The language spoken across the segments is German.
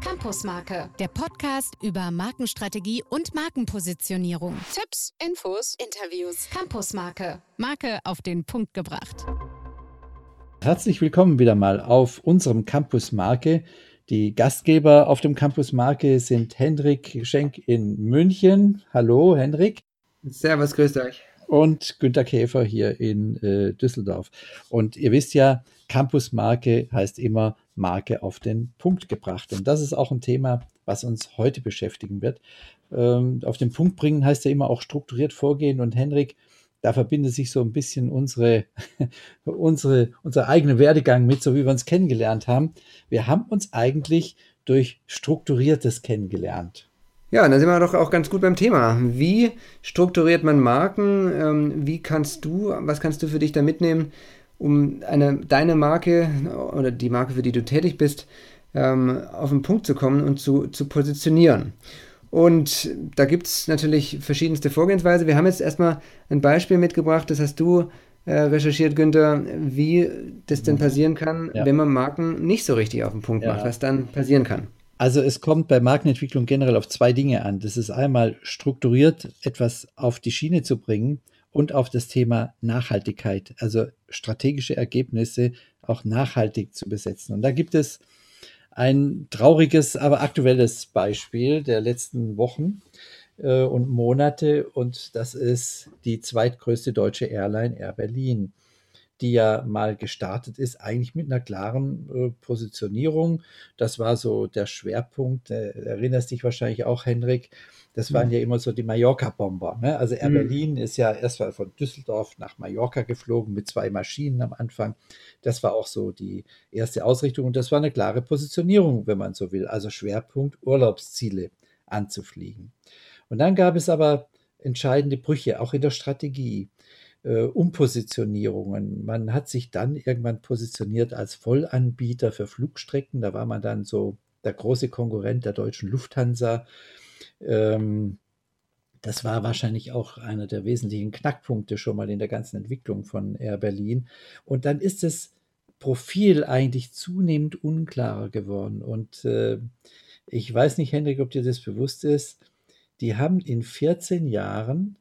Campusmarke, der Podcast über Markenstrategie und Markenpositionierung. Tipps, Infos, Interviews. Campusmarke, Marke auf den Punkt gebracht. Herzlich willkommen wieder mal auf unserem Campus Marke. Die Gastgeber auf dem Campus Marke sind Hendrik Schenk in München. Hallo, Hendrik. Servus, grüßt euch und Günter Käfer hier in äh, Düsseldorf. Und ihr wisst ja, Campusmarke heißt immer Marke auf den Punkt gebracht. Und das ist auch ein Thema, was uns heute beschäftigen wird. Ähm, auf den Punkt bringen heißt ja immer auch strukturiert vorgehen. Und Henrik, da verbindet sich so ein bisschen unsere, unsere, unser eigener Werdegang mit, so wie wir uns kennengelernt haben. Wir haben uns eigentlich durch strukturiertes kennengelernt. Ja, dann sind wir doch auch ganz gut beim Thema. Wie strukturiert man Marken? Ähm, wie kannst du, was kannst du für dich da mitnehmen, um eine, deine Marke oder die Marke, für die du tätig bist, ähm, auf den Punkt zu kommen und zu, zu positionieren? Und da gibt es natürlich verschiedenste Vorgehensweise. Wir haben jetzt erstmal ein Beispiel mitgebracht, das hast du äh, recherchiert, Günther, wie das denn passieren kann, ja. wenn man Marken nicht so richtig auf den Punkt ja. macht, was dann passieren kann. Also es kommt bei Markenentwicklung generell auf zwei Dinge an. Das ist einmal strukturiert etwas auf die Schiene zu bringen und auf das Thema Nachhaltigkeit, also strategische Ergebnisse auch nachhaltig zu besetzen. Und da gibt es ein trauriges, aber aktuelles Beispiel der letzten Wochen äh, und Monate und das ist die zweitgrößte deutsche Airline Air Berlin die ja mal gestartet ist, eigentlich mit einer klaren äh, Positionierung. Das war so der Schwerpunkt. Äh, erinnerst dich wahrscheinlich auch, Henrik. Das waren mhm. ja immer so die Mallorca-Bomber. Ne? Also Air mhm. Berlin ist ja erst mal von Düsseldorf nach Mallorca geflogen mit zwei Maschinen am Anfang. Das war auch so die erste Ausrichtung und das war eine klare Positionierung, wenn man so will. Also Schwerpunkt Urlaubsziele anzufliegen. Und dann gab es aber entscheidende Brüche, auch in der Strategie äh, Umpositionierungen. Man hat sich dann irgendwann positioniert als Vollanbieter für Flugstrecken. Da war man dann so der große Konkurrent der deutschen Lufthansa. Ähm, das war wahrscheinlich auch einer der wesentlichen Knackpunkte schon mal in der ganzen Entwicklung von Air Berlin. Und dann ist das Profil eigentlich zunehmend unklarer geworden. Und äh, ich weiß nicht, Hendrik, ob dir das bewusst ist. Die haben in 14 Jahren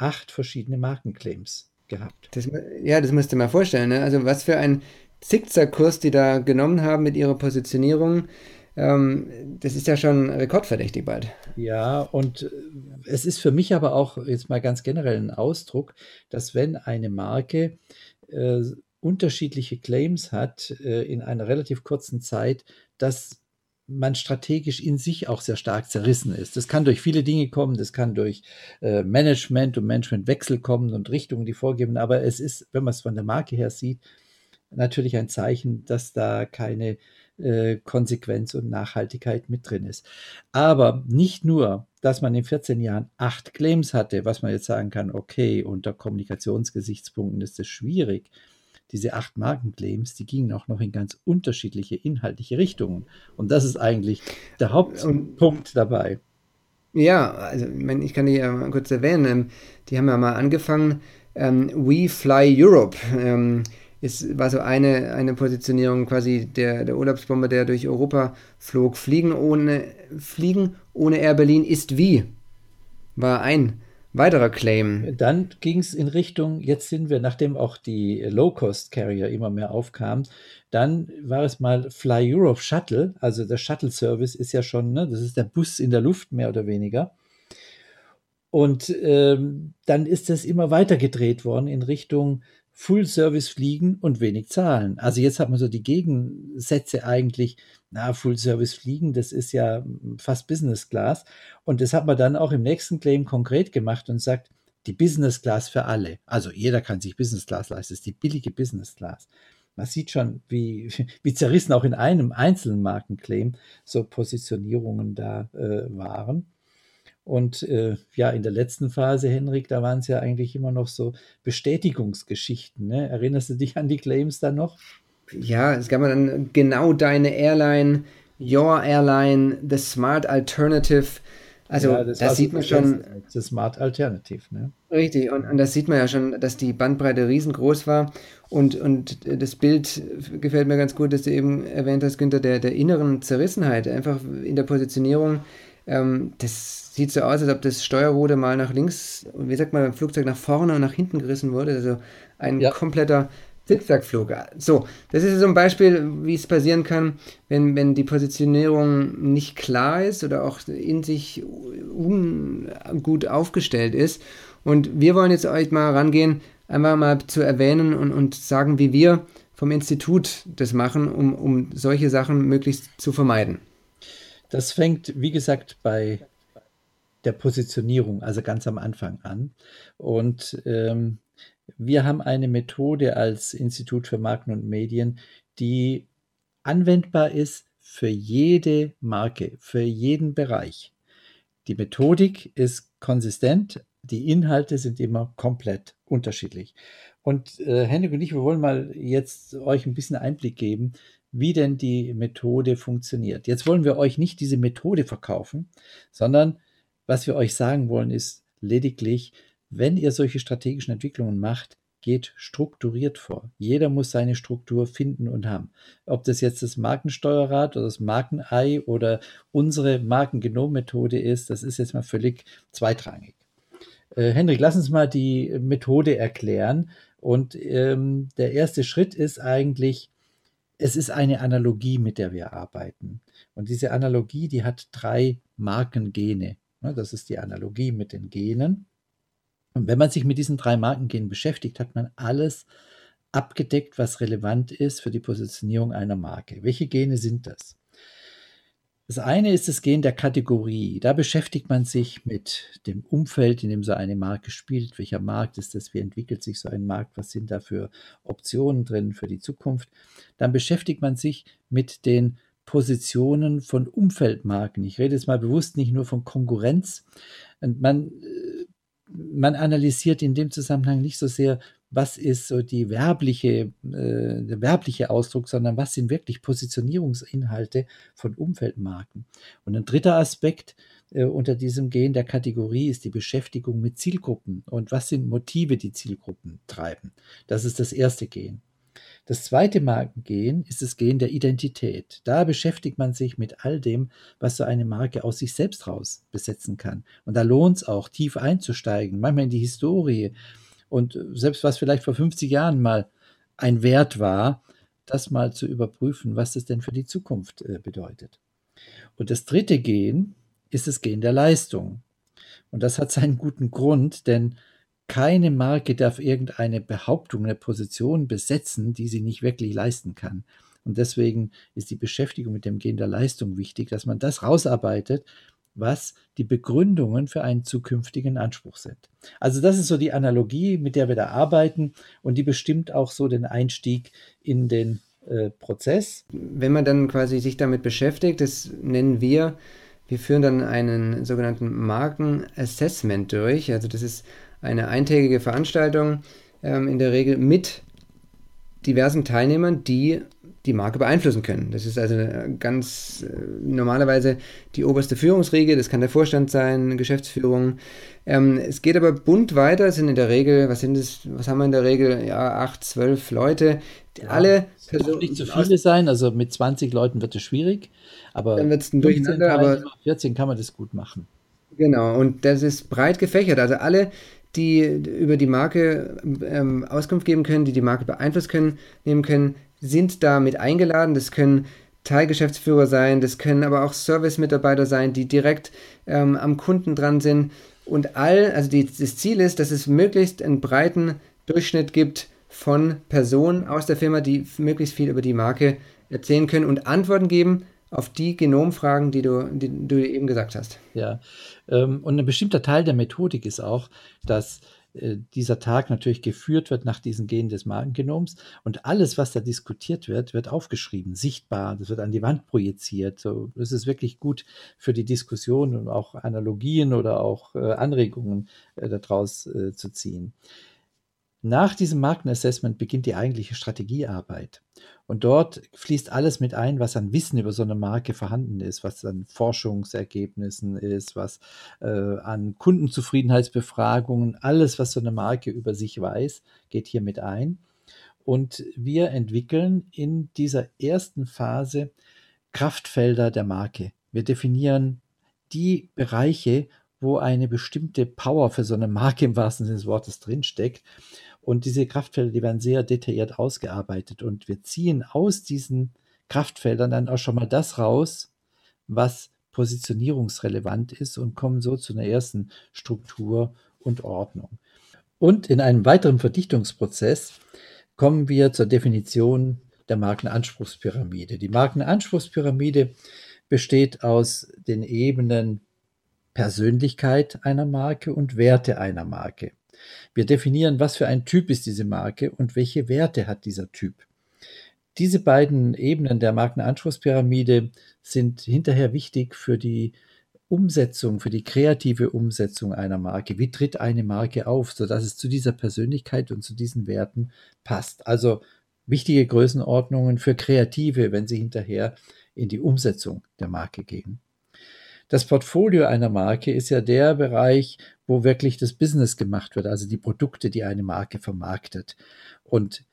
acht verschiedene Markenclaims gehabt. Das, ja, das musst du mal vorstellen. Ne? Also was für ein Zickzackkurs die da genommen haben mit ihrer Positionierung. Ähm, das ist ja schon rekordverdächtig bald. Ja, und äh, es ist für mich aber auch jetzt mal ganz generell ein Ausdruck, dass wenn eine Marke äh, unterschiedliche Claims hat äh, in einer relativ kurzen Zeit, dass man strategisch in sich auch sehr stark zerrissen ist. Das kann durch viele Dinge kommen, das kann durch äh, Management und Managementwechsel kommen und Richtungen, die vorgeben, aber es ist, wenn man es von der Marke her sieht, natürlich ein Zeichen, dass da keine äh, Konsequenz und Nachhaltigkeit mit drin ist. Aber nicht nur, dass man in 14 Jahren acht Claims hatte, was man jetzt sagen kann, okay, unter Kommunikationsgesichtspunkten ist es schwierig, diese acht Markenclaims, die gingen auch noch in ganz unterschiedliche inhaltliche Richtungen. Und das ist eigentlich der Hauptpunkt dabei. Ja, also ich kann die ja mal kurz erwähnen. Ähm, die haben ja mal angefangen. Ähm, We Fly Europe ähm, ist, war so eine, eine Positionierung quasi der, der Urlaubsbomber, der durch Europa flog. Fliegen ohne, Fliegen ohne Air Berlin ist wie. War ein Weiterer Claim. Dann ging es in Richtung, jetzt sind wir, nachdem auch die Low-Cost-Carrier immer mehr aufkamen, dann war es mal Fly Europe Shuttle, also der Shuttle-Service ist ja schon, ne, das ist der Bus in der Luft mehr oder weniger. Und ähm, dann ist das immer weiter gedreht worden in Richtung Full-Service fliegen und wenig zahlen. Also jetzt hat man so die Gegensätze eigentlich, na, Full-Service fliegen, das ist ja fast Business Class. Und das hat man dann auch im nächsten Claim konkret gemacht und sagt, die Business Class für alle. Also jeder kann sich Business Class leisten, das ist die billige Business Class. Man sieht schon, wie, wie zerrissen auch in einem einzelnen Markenclaim so Positionierungen da äh, waren. Und äh, ja, in der letzten Phase, Henrik, da waren es ja eigentlich immer noch so Bestätigungsgeschichten. Ne? Erinnerst du dich an die Claims da noch? Ja, es gab dann genau deine Airline, Your Airline, The Smart Alternative. Also ja, das da sieht man schon. Das Smart Alternative, ne? Richtig, und, und das sieht man ja schon, dass die Bandbreite riesengroß war. Und, und das Bild gefällt mir ganz gut, dass du eben erwähnt hast, Günther, der, der inneren Zerrissenheit, einfach in der Positionierung. Ähm, das sieht so aus, als ob das Steuerruder mal nach links, wie sagt man beim Flugzeug, nach vorne und nach hinten gerissen wurde. Also ein ja. kompletter Zickzackflug. So, das ist so ein Beispiel, wie es passieren kann, wenn, wenn die Positionierung nicht klar ist oder auch in sich ungut aufgestellt ist. Und wir wollen jetzt euch mal rangehen, einfach mal zu erwähnen und, und sagen, wie wir vom Institut das machen, um, um solche Sachen möglichst zu vermeiden. Das fängt, wie gesagt, bei der Positionierung, also ganz am Anfang an. Und ähm, wir haben eine Methode als Institut für Marken und Medien, die anwendbar ist für jede Marke, für jeden Bereich. Die Methodik ist konsistent, die Inhalte sind immer komplett unterschiedlich. Und äh, Henrik und ich, wir wollen mal jetzt euch ein bisschen Einblick geben, wie denn die Methode funktioniert. Jetzt wollen wir euch nicht diese Methode verkaufen, sondern was wir euch sagen wollen, ist lediglich, wenn ihr solche strategischen Entwicklungen macht, geht strukturiert vor. Jeder muss seine Struktur finden und haben. Ob das jetzt das Markensteuerrad oder das Markenei oder unsere Markengenom-Methode ist, das ist jetzt mal völlig zweitrangig. Äh, Henrik, lass uns mal die Methode erklären. Und ähm, der erste Schritt ist eigentlich, es ist eine Analogie, mit der wir arbeiten. Und diese Analogie, die hat drei Markengene. Das ist die Analogie mit den Genen. Und wenn man sich mit diesen drei Markengenen beschäftigt, hat man alles abgedeckt, was relevant ist für die Positionierung einer Marke. Welche Gene sind das? Das eine ist das Gen der Kategorie. Da beschäftigt man sich mit dem Umfeld, in dem so eine Marke spielt. Welcher Markt ist das? Wie entwickelt sich so ein Markt? Was sind da für Optionen drin für die Zukunft? Dann beschäftigt man sich mit den Positionen von Umfeldmarken. Ich rede jetzt mal bewusst nicht nur von Konkurrenz. Und man äh, man analysiert in dem Zusammenhang nicht so sehr, was ist so die werbliche, äh, der werbliche Ausdruck, sondern was sind wirklich Positionierungsinhalte von Umfeldmarken. Und ein dritter Aspekt äh, unter diesem Gen der Kategorie ist die Beschäftigung mit Zielgruppen und was sind Motive, die Zielgruppen treiben. Das ist das erste Gen. Das zweite Markengen ist das Gen der Identität. Da beschäftigt man sich mit all dem, was so eine Marke aus sich selbst raus besetzen kann. Und da lohnt es auch, tief einzusteigen, manchmal in die Historie. Und selbst was vielleicht vor 50 Jahren mal ein Wert war, das mal zu überprüfen, was das denn für die Zukunft äh, bedeutet. Und das dritte Gen ist das Gen der Leistung. Und das hat seinen guten Grund, denn keine Marke darf irgendeine Behauptung, eine Position besetzen, die sie nicht wirklich leisten kann. Und deswegen ist die Beschäftigung mit dem Gen der Leistung wichtig, dass man das rausarbeitet, was die Begründungen für einen zukünftigen Anspruch sind. Also das ist so die Analogie, mit der wir da arbeiten und die bestimmt auch so den Einstieg in den äh, Prozess. Wenn man dann quasi sich damit beschäftigt, das nennen wir, wir führen dann einen sogenannten Markenassessment durch. Also das ist eine eintägige Veranstaltung, ähm, in der Regel mit diversen Teilnehmern, die die Marke beeinflussen können. Das ist also ganz äh, normalerweise die oberste Führungsriege, das kann der Vorstand sein, Geschäftsführung. Ähm, es geht aber bunt weiter, es sind in der Regel, was sind es, was haben wir in der Regel? Ja, acht, zwölf Leute. Ja, alle Personen. nicht zu viele sein, also mit 20 Leuten wird es schwierig, aber dann wird es ein Durcheinander, aber 14 kann man das gut machen. Genau, und das ist breit gefächert. Also alle die über die Marke ähm, Auskunft geben können, die die Marke beeinflussen können, nehmen können, sind da mit eingeladen. Das können Teilgeschäftsführer sein, das können aber auch Service-Mitarbeiter sein, die direkt ähm, am Kunden dran sind. Und all, also die, das Ziel ist, dass es möglichst einen breiten Durchschnitt gibt von Personen aus der Firma, die möglichst viel über die Marke erzählen können und Antworten geben auf die Genomfragen, die du, die du eben gesagt hast. Ja, ähm, und ein bestimmter Teil der Methodik ist auch, dass dieser Tag natürlich geführt wird nach diesen Genen des Magengenoms und alles, was da diskutiert wird, wird aufgeschrieben, sichtbar, das wird an die Wand projiziert. So, das ist wirklich gut für die Diskussion und auch Analogien oder auch äh, Anregungen äh, daraus äh, zu ziehen. Nach diesem Markenassessment beginnt die eigentliche Strategiearbeit. Und dort fließt alles mit ein, was an Wissen über so eine Marke vorhanden ist, was an Forschungsergebnissen ist, was äh, an Kundenzufriedenheitsbefragungen, alles, was so eine Marke über sich weiß, geht hier mit ein. Und wir entwickeln in dieser ersten Phase Kraftfelder der Marke. Wir definieren die Bereiche, wo eine bestimmte Power für so eine Marke im wahrsten Sinne des Wortes drinsteckt. Und diese Kraftfelder, die werden sehr detailliert ausgearbeitet. Und wir ziehen aus diesen Kraftfeldern dann auch schon mal das raus, was positionierungsrelevant ist und kommen so zu einer ersten Struktur und Ordnung. Und in einem weiteren Verdichtungsprozess kommen wir zur Definition der Markenanspruchspyramide. Die Markenanspruchspyramide besteht aus den Ebenen Persönlichkeit einer Marke und Werte einer Marke. Wir definieren, was für ein Typ ist diese Marke und welche Werte hat dieser Typ. Diese beiden Ebenen der Markenanspruchspyramide sind hinterher wichtig für die Umsetzung, für die kreative Umsetzung einer Marke. Wie tritt eine Marke auf, sodass es zu dieser Persönlichkeit und zu diesen Werten passt? Also wichtige Größenordnungen für Kreative, wenn sie hinterher in die Umsetzung der Marke gehen. Das Portfolio einer Marke ist ja der Bereich, wo wirklich das Business gemacht wird, also die Produkte, die eine Marke vermarktet. Und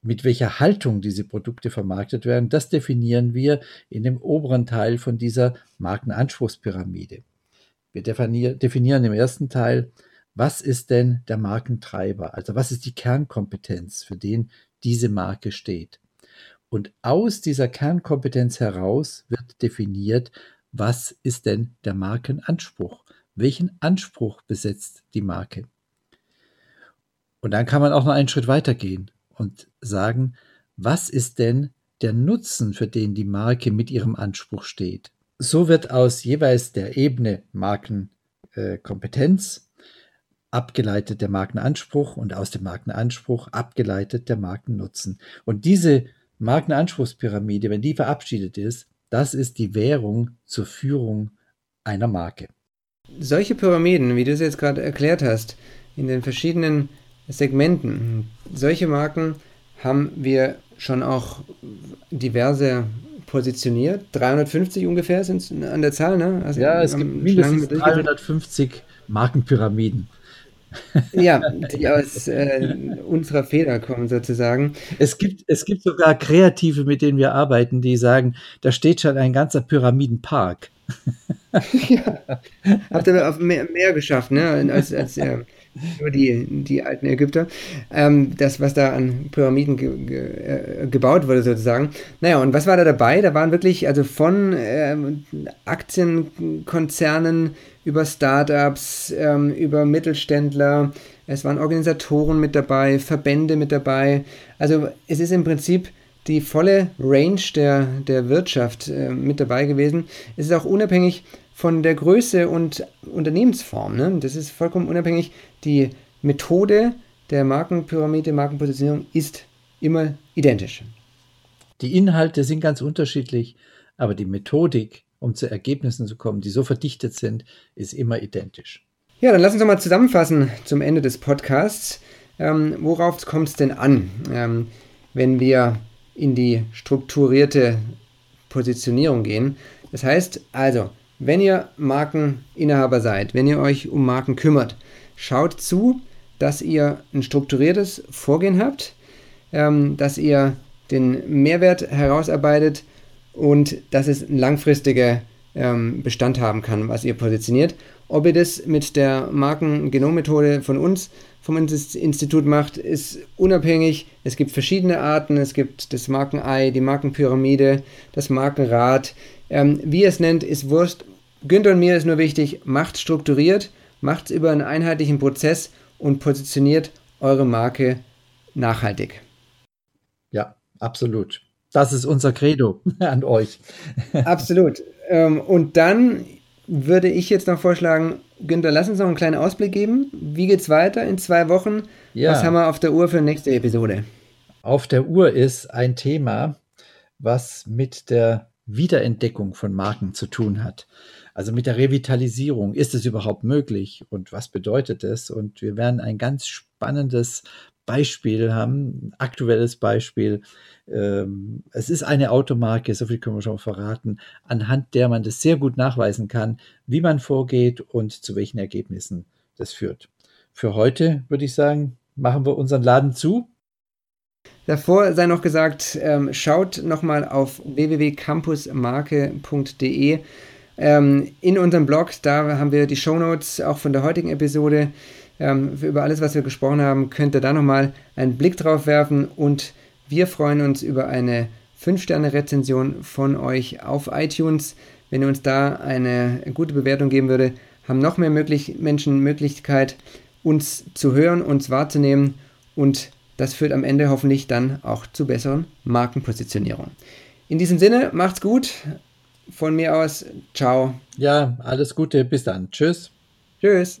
mit welcher Haltung diese Produkte vermarktet werden, das definieren wir in dem oberen Teil von dieser Markenanspruchspyramide. Wir definieren im ersten Teil, was ist denn der Markentreiber? Also was ist die Kernkompetenz, für den diese Marke steht? Und aus dieser Kernkompetenz heraus wird definiert, was ist denn der Markenanspruch? Welchen Anspruch besetzt die Marke? Und dann kann man auch noch einen Schritt weiter gehen und sagen, was ist denn der Nutzen, für den die Marke mit ihrem Anspruch steht? So wird aus jeweils der Ebene Markenkompetenz äh, abgeleitet der Markenanspruch und aus dem Markenanspruch abgeleitet der Markennutzen. Und diese Markenanspruchspyramide, wenn die verabschiedet ist, das ist die Währung zur Führung einer Marke. Solche Pyramiden, wie du es jetzt gerade erklärt hast, in den verschiedenen Segmenten, solche Marken haben wir schon auch diverse positioniert. 350 ungefähr sind es an der Zahl, ne? Also ja, es gibt mindestens 350 Markenpyramiden ja, die aus äh, unserer Feder kommen sozusagen. Es gibt, es gibt sogar Kreative, mit denen wir arbeiten, die sagen, da steht schon ein ganzer Pyramidenpark. ja, habt ihr mehr, mehr geschafft, ne? Als, als äh, nur die, die alten Ägypter. Ähm, das, was da an Pyramiden ge ge äh, gebaut wurde, sozusagen. Naja, und was war da dabei? Da waren wirklich, also von ähm, Aktienkonzernen über Startups, ähm, über Mittelständler, es waren Organisatoren mit dabei, Verbände mit dabei. Also es ist im Prinzip die volle Range der, der Wirtschaft äh, mit dabei gewesen. Es ist auch unabhängig von der Größe und Unternehmensform. Ne? Das ist vollkommen unabhängig. Die Methode der Markenpyramide, Markenpositionierung ist immer identisch. Die Inhalte sind ganz unterschiedlich, aber die Methodik, um zu Ergebnissen zu kommen, die so verdichtet sind, ist immer identisch. Ja, dann lass uns doch mal zusammenfassen zum Ende des Podcasts. Ähm, worauf kommt es denn an, ähm, wenn wir in die strukturierte Positionierung gehen? Das heißt also, wenn ihr Markeninhaber seid, wenn ihr euch um Marken kümmert, schaut zu, dass ihr ein strukturiertes Vorgehen habt, ähm, dass ihr den Mehrwert herausarbeitet und dass es einen langfristigen ähm, Bestand haben kann, was ihr positioniert. Ob ihr das mit der Markengenommethode von uns, vom Institut macht, ist unabhängig. Es gibt verschiedene Arten. Es gibt das Markenei, die Markenpyramide, das Markenrad. Ähm, wie ihr es nennt, ist Wurst. Günther und mir ist nur wichtig, macht strukturiert, macht es über einen einheitlichen Prozess und positioniert eure Marke nachhaltig. Ja, absolut. Das ist unser Credo an euch. Absolut. Ähm, und dann würde ich jetzt noch vorschlagen, Günther, lass uns noch einen kleinen Ausblick geben. Wie geht's weiter in zwei Wochen? Ja. Was haben wir auf der Uhr für die nächste Episode? Auf der Uhr ist ein Thema, was mit der Wiederentdeckung von Marken zu tun hat. Also mit der Revitalisierung. Ist es überhaupt möglich und was bedeutet es? Und wir werden ein ganz spannendes Beispiel haben, aktuelles Beispiel. Ähm, es ist eine Automarke, so viel können wir schon verraten, anhand der man das sehr gut nachweisen kann, wie man vorgeht und zu welchen Ergebnissen das führt. Für heute würde ich sagen, machen wir unseren Laden zu. Davor sei noch gesagt, ähm, schaut nochmal auf www.campusmarke.de. Ähm, in unserem Blog, da haben wir die Shownotes auch von der heutigen Episode. Ähm, über alles, was wir gesprochen haben, könnt ihr da nochmal einen Blick drauf werfen und wir freuen uns über eine 5-Sterne-Rezension von euch auf iTunes. Wenn ihr uns da eine gute Bewertung geben würde, haben noch mehr möglich Menschen Möglichkeit, uns zu hören, uns wahrzunehmen und das führt am Ende hoffentlich dann auch zu besseren Markenpositionierungen. In diesem Sinne, macht's gut. Von mir aus, ciao. Ja, alles Gute, bis dann. Tschüss. Tschüss.